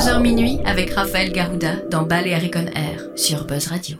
22h minuit avec Raphaël Garouda dans Balearic on Air sur Buzz Radio.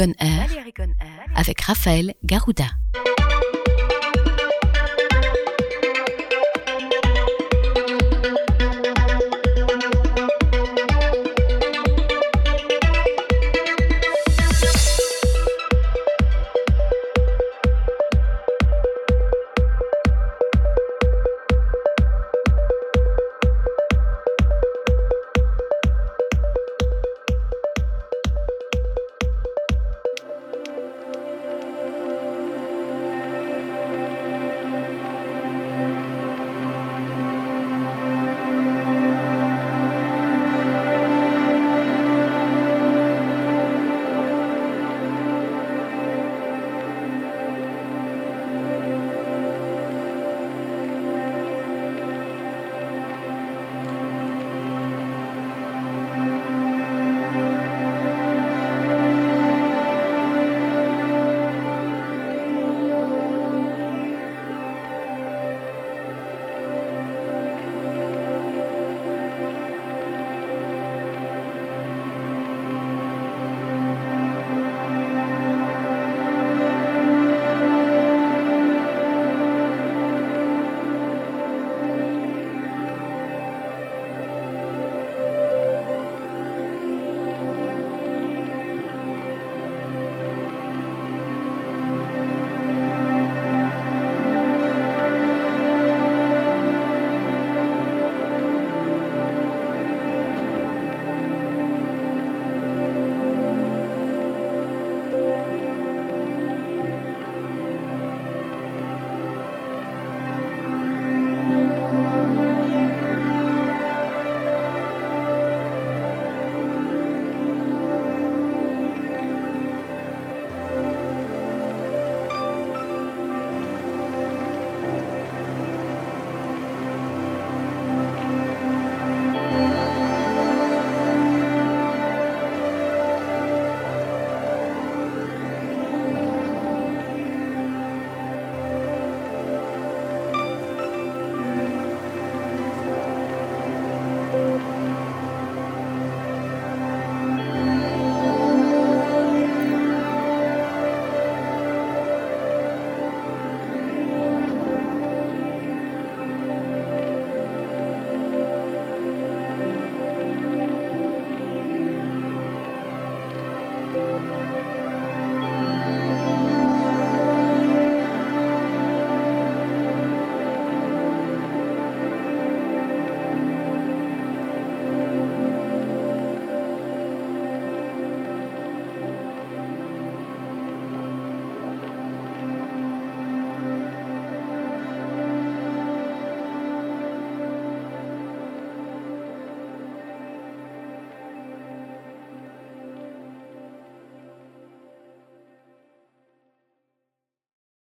Air avec Raphaël Garouda.